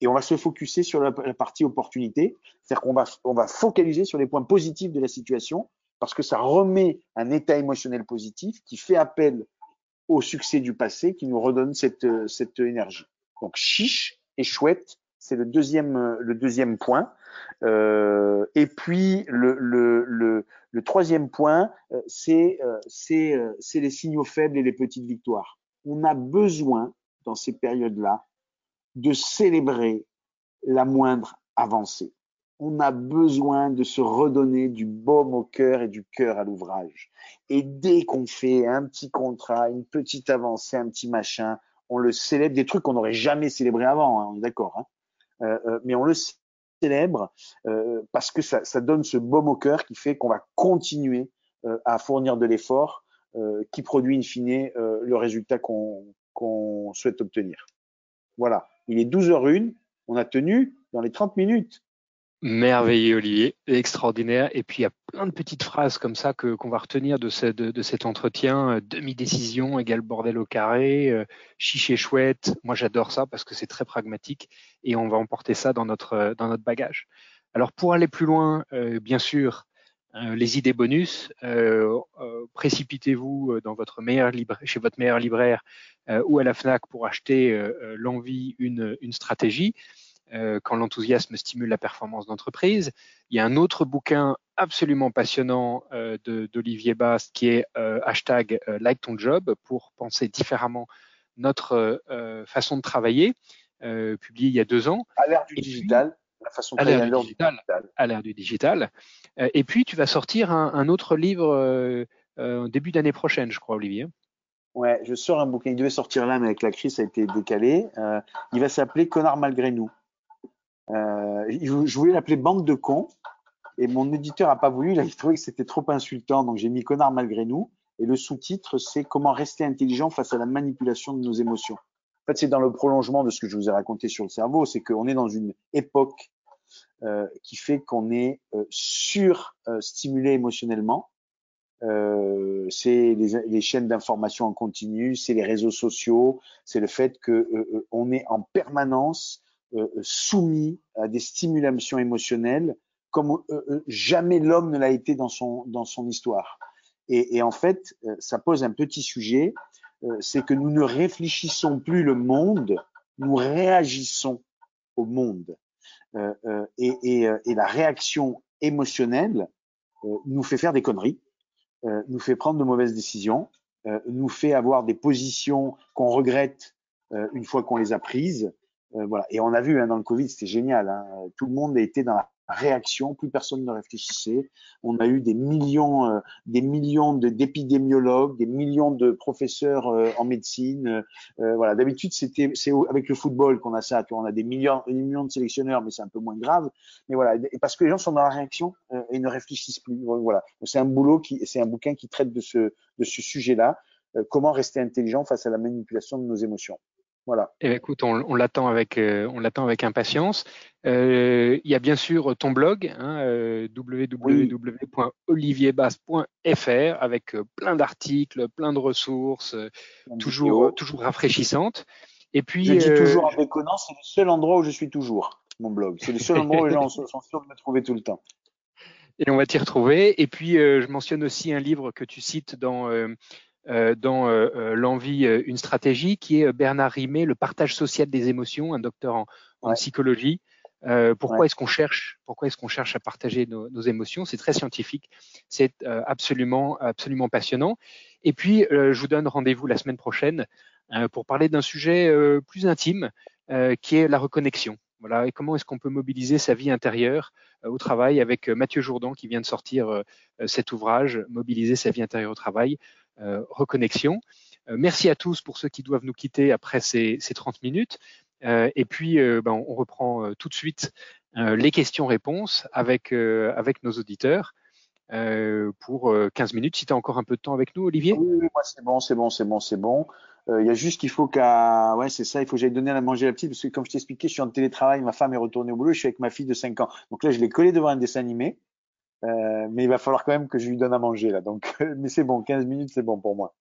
Et on va se focuser sur la, partie opportunité, c'est-à-dire qu'on va, on va focaliser sur les points positifs de la situation parce que ça remet un état émotionnel positif qui fait appel au succès du passé, qui nous redonne cette, cette énergie. Donc chiche et chouette, c'est le deuxième, le deuxième point. Euh, et puis le, le, le, troisième point, euh, c'est euh, euh, c'est les signaux faibles et les petites victoires. On a besoin dans ces périodes-là de célébrer la moindre avancée. On a besoin de se redonner du baume au cœur et du cœur à l'ouvrage. Et dès qu'on fait un petit contrat, une petite avancée, un petit machin, on le célèbre, des trucs qu'on n'aurait jamais célébré avant, hein, on est d'accord. Hein euh, euh, mais on le célèbre euh, parce que ça, ça, donne ce baume au cœur qui fait qu'on va continuer à fournir de l'effort qui produit in fine le résultat qu'on souhaite obtenir. Voilà, il est 12h01, on a tenu dans les 30 minutes. Merveilleux Olivier, extraordinaire. Et puis il y a plein de petites phrases comme ça que qu'on va retenir de, de, cet entretien. Demi-décision égale bordel au carré, euh, chiché chouette. Moi j'adore ça parce que c'est très pragmatique et on va emporter ça dans notre dans notre bagage. Alors pour aller plus loin, euh, bien sûr, euh, les idées bonus. précipitez-vous dans votre meilleur chez votre meilleur libraire ou à la Fnac pour acheter l'envie une, une stratégie. Euh, quand l'enthousiasme stimule la performance d'entreprise. Il y a un autre bouquin absolument passionnant euh, d'Olivier Bast qui est euh, hashtag like ton job pour penser différemment notre façon de travailler, publié il y a deux ans. À l'ère du digital. La façon à l'ère du digital, à l'ère du digital. et puis tu vas sortir un, un autre livre au début d'année prochaine, je crois, Olivier. Ouais, je sors un bouquin. Il devait sortir là, mais avec la crise, ça a été décalé. il va s'appeler Connard malgré nous. Euh, je voulais l'appeler bande de cons et mon éditeur a pas voulu. Il a trouvé que c'était trop insultant, donc j'ai mis connard malgré nous. Et le sous-titre, c'est comment rester intelligent face à la manipulation de nos émotions. En fait, c'est dans le prolongement de ce que je vous ai raconté sur le cerveau, c'est qu'on est dans une époque euh, qui fait qu'on est euh, sur-stimulé euh, émotionnellement. Euh, c'est les, les, chaînes d'information en continu, c'est les réseaux sociaux, c'est le fait que on est en permanence soumis à des stimulations émotionnelles comme jamais l'homme ne l'a été dans son, dans son histoire. Et, et, en fait, ça pose un petit sujet, c'est que nous ne réfléchissons plus le monde, nous réagissons au monde. Et, et, et, la réaction émotionnelle nous fait faire des conneries, nous fait prendre de mauvaises décisions, nous fait avoir des positions qu'on regrette une fois qu'on les a prises, euh, voilà. Et on a vu hein, dans le Covid, c'était génial. Hein. Tout le monde été dans la réaction, plus personne ne réfléchissait. On a eu des millions, euh, des millions d'épidémiologues, des millions de professeurs euh, en médecine. voilà. D'habitude, c'était c'est avec le football qu'on a ça. on a des millions, des millions de sélectionneurs, mais c'est un peu moins grave. Mais voilà, parce que les gens sont dans la réaction et ne réfléchissent plus. Voilà. C'est un boulot qui, c'est un bouquin qui traite de ce de ce sujet-là. comment rester intelligent face à la manipulation de nos émotions. Voilà. Eh écoute, on, l'attend avec, euh, on l'attend avec impatience. Euh, il y a bien sûr ton blog, hein, euh, avec euh, plein d'articles, plein de ressources, toujours, toujours rafraîchissantes. Et puis, je dis toujours en déconnant, c'est le seul endroit où je suis toujours, mon blog. C'est le seul endroit où les gens sont sûrs de me trouver tout le temps. Et on va t'y retrouver. Et puis, je mentionne aussi un livre que tu cites dans dans euh, euh, l'envie une stratégie qui est Bernard Rimet, le partage social des émotions, un docteur en, en psychologie. pourquoi est-ce qu'on cherche Pourquoi est-ce qu'on cherche à partager nos, nos émotions? C'est très scientifique, c'est absolument absolument passionnant. Et puis je vous donne rendez-vous la semaine prochaine pour parler d'un sujet plus intime qui est la reconnexion. Voilà, et comment est-ce qu'on peut mobiliser sa vie intérieure au travail avec Mathieu Jourdan qui vient de sortir cet ouvrage, Mobiliser sa vie intérieure au travail. Euh, reconnexion. Euh, merci à tous pour ceux qui doivent nous quitter après ces, ces 30 minutes. Euh, et puis, ben, on reprend tout de suite les questions-réponses avec, avec nos auditeurs. Euh, pour 15 minutes. Si tu as encore un peu de temps avec nous, Olivier Oui, moi c'est bon, c'est bon, c'est bon, c'est bon. Il y a juste qu'il faut qu'à, ouais, c'est ça, il faut que j'aille donner à manger à la petite, parce que comme je t'expliquais, je suis en télétravail, ma femme est retournée au boulot, je suis avec ma fille de 5 ans. Donc là, je l'ai collé devant un dessin animé, euh, mais il va falloir quand même que je lui donne à manger là. Donc, mais c'est bon, 15 minutes, c'est bon pour moi.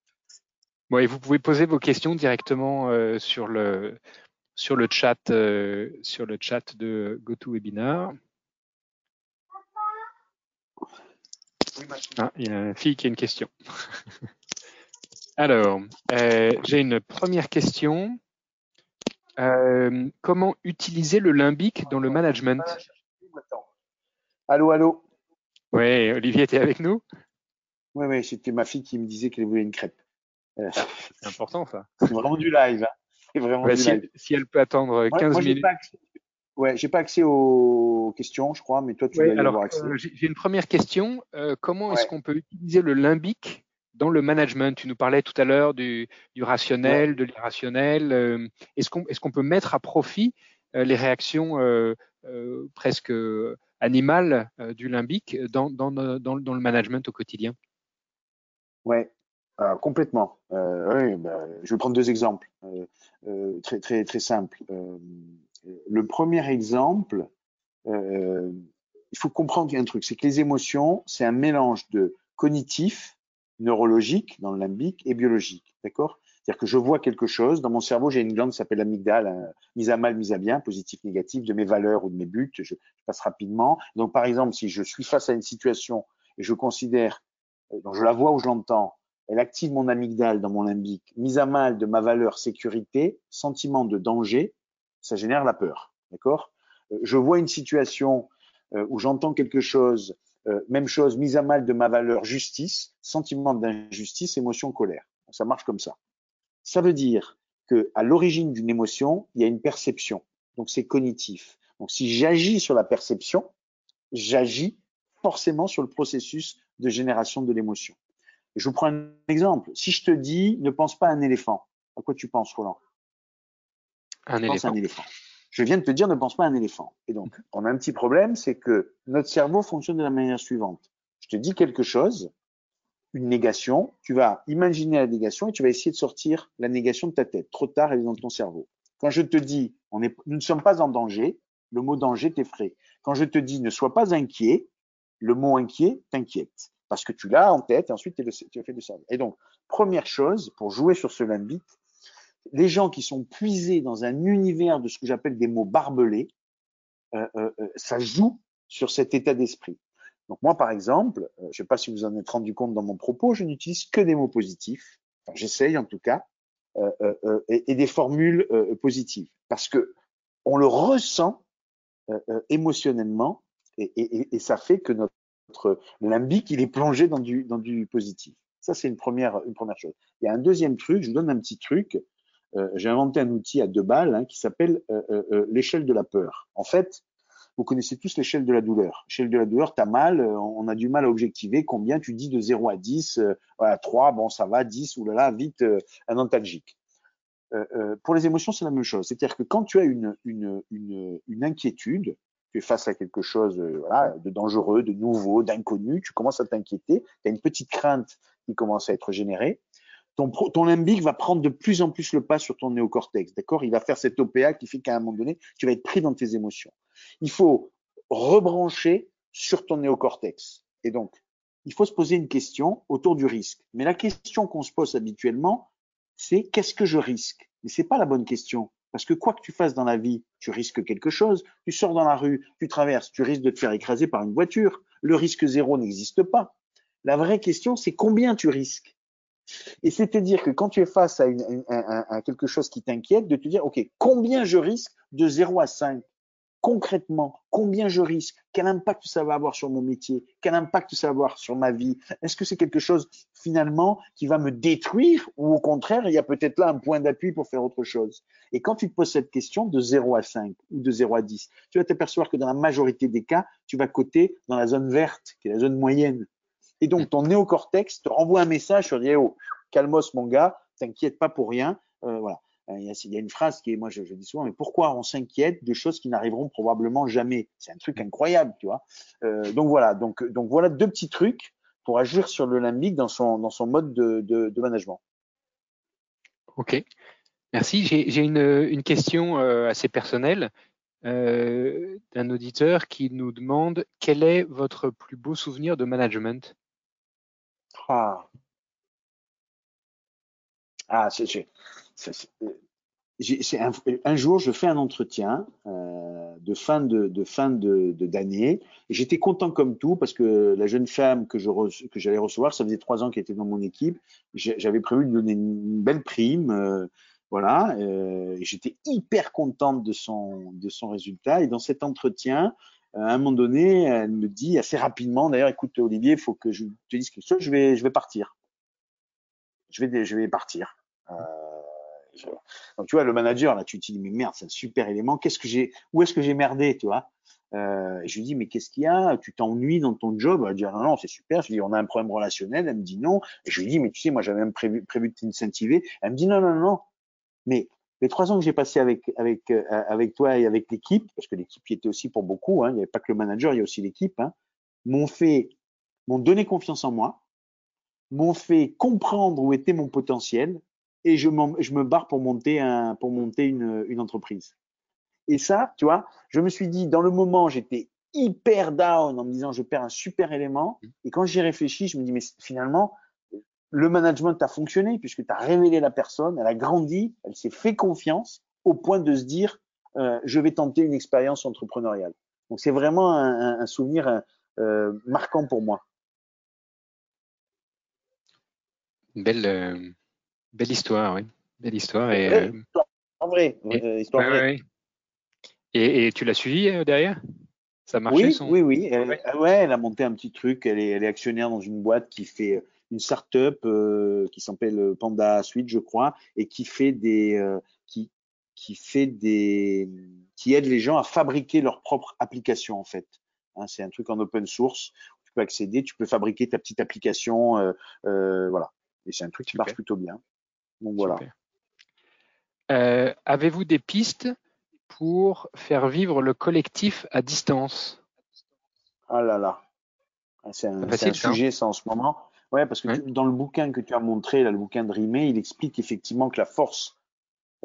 Bon, et vous pouvez poser vos questions directement euh, sur le sur le chat euh, sur le chat de GoToWebinar. Ah, il y a une fille qui a une question. Alors, j'ai une première question. Comment utiliser le limbic dans le management? Allô, allô? Oui, Olivier, es avec nous? Oui, oui, c'était ma fille qui me disait qu'elle voulait une crêpe. Euh, c'est important ça. C'est vraiment du live. Hein. C'est vraiment du si, live. si, elle peut attendre 15 minutes. Ouais, j'ai pas accès aux questions, je crois, mais toi, tu ouais, alors, avoir accès. Euh, j'ai une première question. Euh, comment ouais. est-ce qu'on peut utiliser le limbic dans le management? Tu nous parlais tout à l'heure du, du, rationnel, ouais. de l'irrationnel. Euh, est-ce qu'on est qu'on peut mettre à profit euh, les réactions euh, presque animales du limbic dans, dans, le management au quotidien? Ouais, complètement. oui, bah, je vais prendre deux exemples très, simples. Le premier exemple, euh, il faut comprendre un truc, c'est que les émotions, c'est un mélange de cognitif, neurologique dans le limbique et biologique, d'accord? C'est-à-dire que je vois quelque chose, dans mon cerveau, j'ai une glande qui s'appelle l'amygdale, hein, mise à mal, mise à bien, positif, négatif, de mes valeurs ou de mes buts, je, passe rapidement. Donc par exemple, si je suis face à une situation et je considère, euh, donc je la vois ou je l'entends, elle active mon amygdale dans mon limbique, mise à mal de ma valeur sécurité, sentiment de danger, ça génère la peur. D'accord? Je vois une situation euh, où j'entends quelque chose, euh, même chose, mise à mal de ma valeur justice, sentiment d'injustice, émotion, colère. Ça marche comme ça. Ça veut dire que à l'origine d'une émotion, il y a une perception. Donc c'est cognitif. Donc si j'agis sur la perception, j'agis forcément sur le processus de génération de l'émotion. Je vous prends un exemple. Si je te dis, ne pense pas à un éléphant, à quoi tu penses, Roland? Un éléphant. un éléphant. Je viens de te dire, ne pense pas à un éléphant. Et donc, on a un petit problème, c'est que notre cerveau fonctionne de la manière suivante. Je te dis quelque chose, une négation, tu vas imaginer la négation et tu vas essayer de sortir la négation de ta tête. Trop tard, elle est dans ton cerveau. Quand je te dis, nous ne sommes pas en danger, le mot danger t'effraie. Quand je te dis, ne sois pas inquiet, le mot inquiet t'inquiète. Parce que tu l'as en tête et ensuite tu le fait de cerveau. Et donc, première chose, pour jouer sur ce limbique, les gens qui sont puisés dans un univers de ce que j'appelle des mots barbelés, euh, euh, ça joue sur cet état d'esprit. Donc moi, par exemple, je ne sais pas si vous en êtes rendu compte dans mon propos, je n'utilise que des mots positifs. Enfin, J'essaye en tout cas, euh, et, et, des formules positives, parce que on le ressent émotionnellement, et, ça fait que notre, limbique il est plongé dans du dans du positif. Ça c'est une première une première chose. Il y a un deuxième truc, je vous donne un petit truc euh, j'ai inventé un outil à deux balles hein, qui s'appelle euh, euh, l'échelle de la peur. En fait, vous connaissez tous l'échelle de la douleur. L'échelle de la douleur, tu as mal, on a du mal à objectiver combien tu dis de 0 à 10, voilà, 3, bon ça va, 10, oulala, vite, un antalgique. Euh, pour les émotions, c'est la même chose. C'est-à-dire que quand tu as une, une, une, une, inquiétude, tu es face à quelque chose voilà, de dangereux, de nouveau, d'inconnu, tu commences à t'inquiéter, tu as une petite crainte qui commence à être générée ton, ton limbique va prendre de plus en plus le pas sur ton néocortex, d'accord? Il va faire cet OPA qui fait qu'à un moment donné, tu vas être pris dans tes émotions. Il faut rebrancher sur ton néocortex. Et donc, il faut se poser une question autour du risque. Mais la question qu'on se pose habituellement, c'est qu'est-ce que je risque? Mais c'est pas la bonne question. Parce que quoi que tu fasses dans la vie, tu risques quelque chose. Tu sors dans la rue, tu traverses, tu risques de te faire écraser par une voiture. Le risque zéro n'existe pas. La vraie question, c'est combien tu risques? Et c'est-à-dire que quand tu es face à, quelque chose qui t'inquiète, de te dire, OK, combien je risque de 0 à 5 Concrètement, combien je risque? Quel impact ça va avoir sur mon métier? Quel impact ça va avoir sur ma vie? Est-ce que c'est quelque chose finalement qui va me détruire ou au contraire, il y a peut-être là un point d'appui pour faire autre chose? Et quand tu te poses cette question de 0 à 5 ou de 0 à 10, tu vas t'apercevoir que dans la majorité des cas, tu vas coter dans la zone verte, qui est la zone moyenne. Et donc, ton néocortex te renvoie un message sur dire, oh, calmos, mon gars, t'inquiète pas pour rien. Euh, voilà. Euh, il y, a, il y, a, une phrase qui est, moi, je, je dis souvent, mais pourquoi on s'inquiète de choses qui n'arriveront probablement jamais? C'est un truc incroyable, tu vois. Euh, donc voilà. Donc, donc voilà deux petits trucs pour agir sur le limbique dans son dans son mode de, de, de management. Ok, merci. J'ai une, une, question euh, assez personnelle euh, d'un auditeur qui nous demande quel est votre plus beau souvenir de management? Ah, ah c'est un, un, jour, je fais un entretien euh, de fin de, de fin de d'année. j'étais content comme tout parce que la jeune femme que je que j'allais recevoir, ça faisait trois ans qu'elle était dans mon équipe. J'avais prévu de donner une belle prime, euh, voilà. Euh, j'étais hyper contente de son de son résultat. Et dans cet entretien, à un moment donné, elle me dit assez rapidement, d'ailleurs, écoute Olivier, il faut que je te dise quelque chose. Je vais je vais partir. Je vais je vais partir. Euh, donc tu vois, le manager, là, tu te dis, mais merde, c'est un super élément. Qu'est-ce que j'ai, où est-ce que j'ai merdé, tu vois? Euh, Je lui dis, mais qu'est-ce qu'il y a? Tu t'ennuies dans ton job? Elle dit, non, non, c'est super. Je lui dis, on a un problème relationnel. Elle me dit non. Je lui dis, mais tu sais, moi, j'avais même prévu, prévu de t'incentiver. Elle me dit, non, non, non. Mais les trois ans que j'ai passé avec avec euh, avec toi et avec l'équipe, parce que l'équipe y était aussi pour beaucoup, hein, il n'y avait pas que le manager, il y a aussi l'équipe, hein, m'ont fait, m'ont donné confiance en moi, m'ont fait comprendre où était mon potentiel et je, je me barre pour monter, un, pour monter une, une entreprise. Et ça, tu vois, je me suis dit, dans le moment, j'étais hyper down en me disant, je perds un super élément. Et quand j'y réfléchis, je me dis, mais finalement, le management a fonctionné puisque tu as révélé la personne, elle a grandi, elle s'est fait confiance au point de se dire, euh, je vais tenter une expérience entrepreneuriale. Donc c'est vraiment un, un souvenir euh, marquant pour moi. Belle, euh, Belle histoire, oui. Belle histoire. Et, euh, en vrai, et, histoire vraie. Et, et, tu l'as suivi euh, derrière? Ça marchait Oui, oui, oui. Elle, ouais. elle a monté un petit truc. Elle est, elle est actionnaire dans une boîte qui fait euh, une start-up euh, qui s'appelle Panda Suite, je crois, et qui fait des, euh, qui, qui fait des, qui aide les gens à fabriquer leur propre application en fait. Hein, c'est un truc en open source. Tu peux accéder, tu peux fabriquer ta petite application, euh, voilà. Et c'est un truc qui marche plutôt bien. Donc voilà. Euh, Avez-vous des pistes pour faire vivre le collectif à distance? Ah là là, ah, c'est un, un sujet ça en ce moment. Ouais, parce que dans le bouquin que tu as montré, là, le bouquin de Rimé, il explique effectivement que la force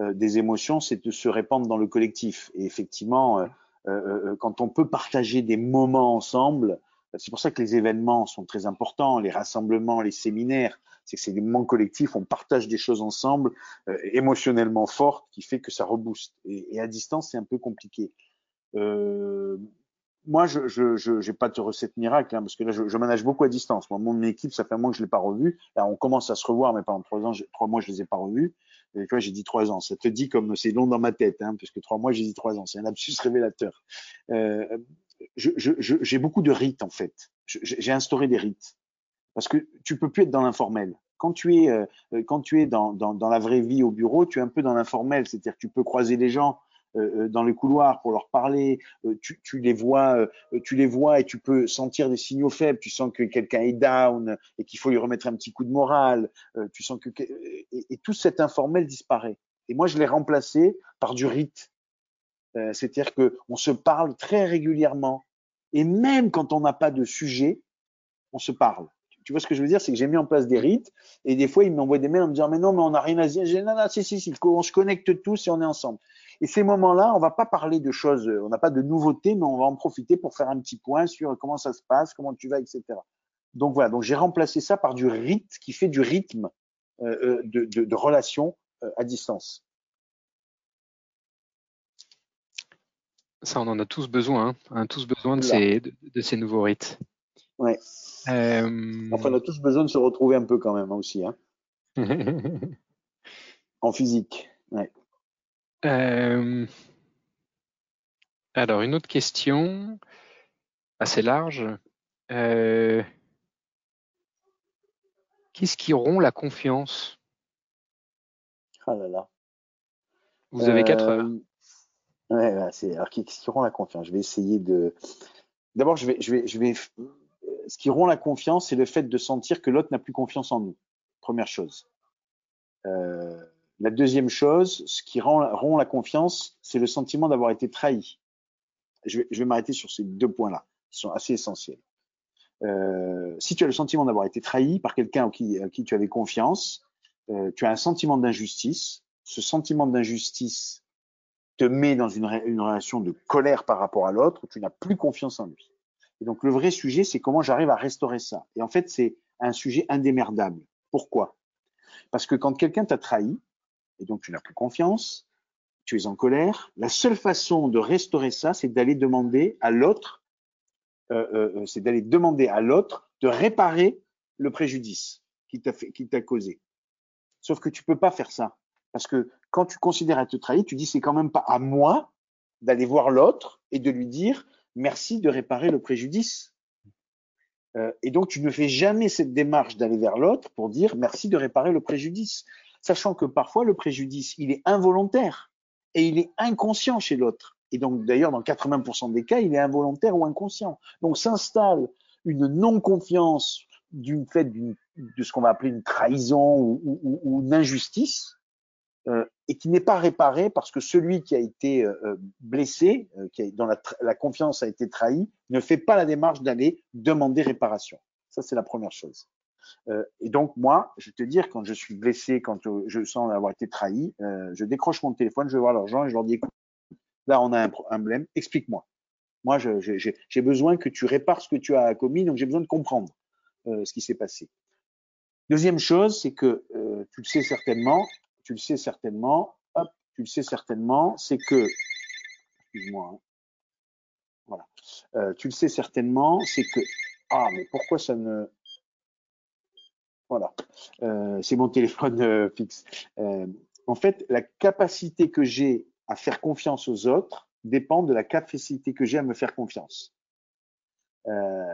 euh, des émotions, c'est de se répandre dans le collectif. Et effectivement, euh, euh, euh quand on peut partager des moments ensemble, c'est pour ça que les événements sont très importants, les rassemblements, les séminaires, c'est que c'est des moments collectifs, on partage des choses ensemble, euh, émotionnellement fortes, qui fait que ça rebooste. Et, et à distance, c'est un peu compliqué. Euh, moi, je je je j'ai pas de recette miracle, hein, parce que là, je, je, manage beaucoup à distance. Moi, mon équipe, ça fait un mois que je l'ai pas revu. Là, on commence à se revoir, mais pendant trois ans, trois mois, je les ai pas revus. Et tu vois, j'ai dit trois ans. Ça te dit comme c'est long dans ma tête, hein, parce que trois mois, j'ai dit trois ans. C'est un lapsus révélateur. Euh, j'ai je, je, beaucoup de rites en fait. J'ai instauré des rites parce que tu peux plus être dans l'informel. Quand tu es, euh, quand tu es dans, dans, dans, la vraie vie au bureau, tu es un peu dans l'informel, c'est-à-dire que tu peux croiser les gens dans les couloirs pour leur parler, euh, tu, les vois, euh, tu les vois et tu peux sentir des signaux faibles. Tu sens que quelqu'un est down et qu'il faut lui remettre un petit coup de morale. tu sens que et, tout cet informel disparaît. Et moi, je l'ai remplacé par du rite. c'est-à-dire que on se parle très régulièrement et même quand on n'a pas de sujet, on se parle. Tu vois ce que je veux dire? C'est que j'ai mis en place des rites et des fois, ils m'envoient des mails en me disant Mais non, mais on n'a rien à dire. J'ai non, non, si, si, si, on se connecte tous et on est ensemble. Et ces moments-là, on va pas parler de choses, on n'a pas de nouveautés, mais on va en profiter pour faire un petit point sur comment ça se passe, comment tu vas, etc. Donc voilà, donc j'ai remplacé ça par du rite qui fait du rythme euh, euh de, de, de relation euh, à distance. Ça, on en a tous besoin, hein. on a tous besoin de, ces, de, de ces nouveaux rites. Ouais. Euh... Enfin, on a tous besoin de se retrouver un peu quand même hein, aussi. Hein. en physique. Ouais. Euh... Alors, une autre question assez large. Euh... Qu'est-ce qui rompt la confiance? Ah là là. Vous avez quatre heures. Euh, ouais, c'est alors qu'est-ce qui rompt la confiance? Je vais essayer de. D'abord, je vais, je vais, je vais ce qui rompt la confiance, c'est le fait de sentir que l'autre n'a plus confiance en nous. Première chose. Euh, la deuxième chose, ce qui rend, rompt la confiance, c'est le sentiment d'avoir été trahi. Je vais, m'arrêter sur ces deux points-là, qui sont assez essentiels. Euh, si tu as le sentiment d'avoir été trahi par quelqu'un qui, qui tu avais confiance, euh, tu as un sentiment d'injustice. Ce sentiment d'injustice te met dans une, une, relation de colère par rapport à l'autre, tu n'as plus confiance en lui. Et donc le vrai sujet, c'est comment j'arrive à restaurer ça. Et en fait, c'est un sujet indémerdable. Pourquoi? Parce que quand quelqu'un t'a trahi, et donc tu n'as plus confiance, tu es en colère, la seule façon de restaurer ça, c'est d'aller demander à l'autre, euh, euh, c'est d'aller demander à l'autre de réparer le préjudice qui t'a causé. Sauf que tu peux pas faire ça. Parce que quand tu considères être trahi, tu dis c'est quand même pas à moi d'aller voir l'autre et de lui dire merci de réparer le préjudice. Euh, et donc tu ne fais jamais cette démarche d'aller vers l'autre pour dire merci de réparer le préjudice, sachant que parfois le préjudice il est involontaire et il est inconscient chez l'autre. Et donc d'ailleurs dans 80% des cas il est involontaire ou inconscient. Donc s'installe une non-confiance d'une fait de ce qu'on va appeler une trahison ou, une injustice euh, et qui n'est pas réparé parce que celui qui a été euh, euh, blessé, qui a, dont la, la, confiance a été trahie, ne fait pas la démarche d'aller demander réparation. Ça, c'est la première chose. Et donc, moi, je te dire, quand je suis blessé, quand je sens avoir été trahi, je décroche mon téléphone, je vais voir l'argent et je leur dis, écoute, là, on a un problème, explique-moi. Moi, j'ai besoin que tu répares ce que tu as commis, donc j'ai besoin de comprendre ce qui s'est passé. Deuxième chose, c'est que tu le sais certainement, tu le sais certainement, hop, tu le sais certainement, c'est que, excuse-moi, hein. voilà, euh, tu le sais certainement, c'est que, ah, mais pourquoi ça ne, voilà, euh, c'est mon téléphone euh, fixe. en fait, la capacité que j'ai à faire confiance aux autres dépend de la capacité que j'ai à me faire confiance.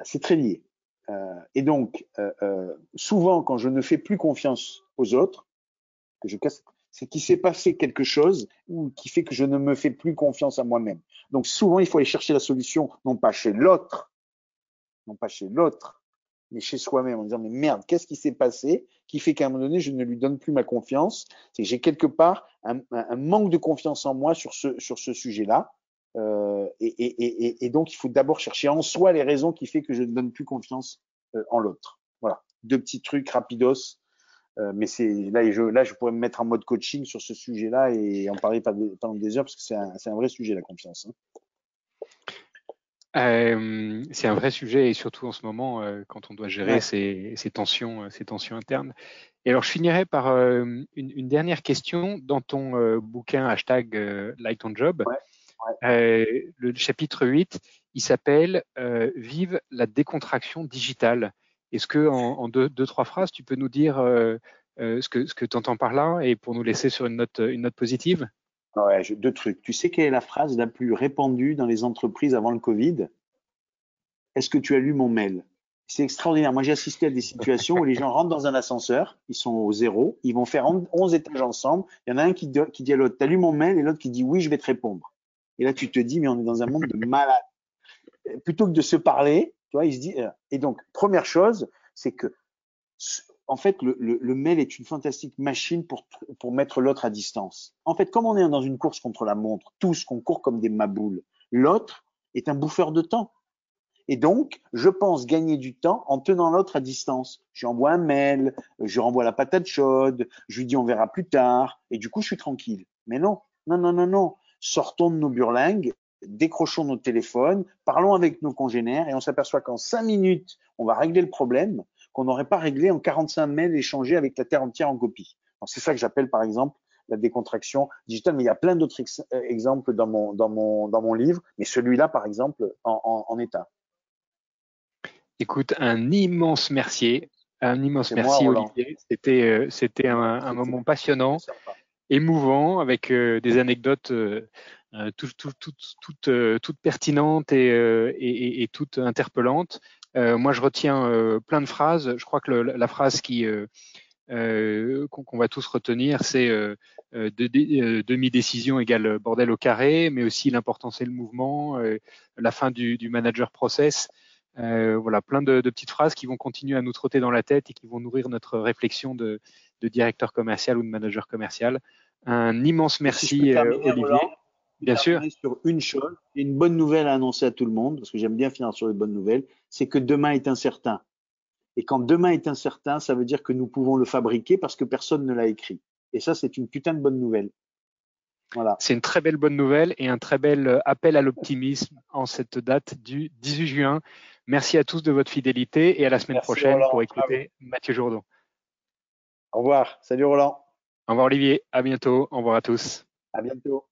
c'est très lié. et donc, souvent, quand je ne fais plus confiance aux autres, c'est qu'il s'est passé quelque chose qui fait que je ne me fais plus confiance à moi-même. Donc souvent, il faut aller chercher la solution, non pas chez l'autre, non pas chez l'autre, mais chez soi-même, en disant mais merde, qu'est-ce qui s'est passé qui fait qu'à un moment donné, je ne lui donne plus ma confiance? C'est que j'ai quelque part un, manque de confiance en moi sur ce sur ce sujet-là. Euh, et, et, et, et, donc, il faut d'abord chercher en soi les raisons qui fait que je ne donne plus confiance euh, en l'autre. Voilà, deux petits trucs rapidos euh, mais c'est là, je, là, je pourrais me mettre en mode coaching sur ce sujet-là et en parler pendant des heures parce que c'est un, un, vrai sujet la confiance. Hein. Euh, c'est un vrai sujet et surtout en ce moment euh, quand on doit gérer ces, ces, tensions, euh, ces tensions internes. Et alors je finirai par euh, une, une, dernière question dans ton bouquin hashtag Light on Job. Ouais. le chapitre 8, il s'appelle Vive la décontraction digitale. Est-ce que en, en deux, deux, trois phrases, tu peux nous dire ce que, ce que tu entends par là et pour nous laisser sur une note, une note positive? Deux trucs. Tu sais quelle est la phrase la plus répandue dans les entreprises avant le Covid? Est-ce que tu as lu mon mail? C'est extraordinaire. Moi, j'ai assisté à des situations où les gens rentrent dans un ascenseur, ils sont au zéro, ils vont faire 11 étages ensemble. Il y en a un qui, dit à l'autre, t'as lu mon mail? Et l'autre qui dit, oui, je vais te répondre. Et là, tu te dis, mais on est dans un monde de malades. Plutôt que de se parler, il se dit. Euh, et donc, première chose, c'est que, en fait, le, le, le, mail est une fantastique machine pour, pour mettre l'autre à distance. En fait, comme on est dans une course contre la montre, tous qu'on court comme des maboules, l'autre est un bouffeur de temps. Et donc, je pense gagner du temps en tenant l'autre à distance. Je lui envoie un mail, je lui renvoie la patate chaude, je lui dis on verra plus tard, et du coup, je suis tranquille. Mais non, non, non, non, non. Sortons de nos burlingues décrochons nos téléphones, parlons avec nos congénères et on s'aperçoit qu'en cinq minutes, on va régler le problème qu'on n'aurait pas réglé en 45 mails échangés avec la terre entière en copie. C'est ça que j'appelle par exemple la décontraction digitale, mais il y a plein d'autres ex euh, exemples dans mon, dans, mon, dans mon livre, mais celui-là par exemple en, en, en est un. Écoute, un immense merci. Un immense merci moi, Olivier. C'était euh, c'était un, un moment passionnant, émouvant, avec euh, des anecdotes euh, toutes tout, tout, pertinentes et, et, et, toutes interpellantes. Moi, je retiens plein de phrases. Je crois que le, la phrase qui qu'on va tous retenir, c'est demi-décision égale bordel au carré, mais aussi l'importance et le mouvement, la fin du, du manager process. Euh, voilà, plein de, de, petites phrases qui vont continuer à nous trotter dans la tête et qui vont nourrir notre réflexion de, de directeur commercial ou de manager commercial. Un immense merci, si Olivier. Roland, Bien sûr. Sur une chose, une bonne nouvelle à annoncer à tout le monde, parce que j'aime bien finir sur les bonnes nouvelles, c'est que demain est incertain. Et quand demain est incertain, ça veut dire que nous pouvons le fabriquer parce que personne ne l'a écrit. Et ça, c'est une putain de bonne nouvelle. Voilà. C'est une très belle bonne nouvelle et un très bel euh, appel à l'optimisme en cette date du 18 juin. Merci à tous de votre fidélité et à la semaine prochaine pour écouter Mathieu Jourdan. Au revoir. Salut Roland. Au revoir Olivier. À bientôt. Au revoir à tous. À bientôt.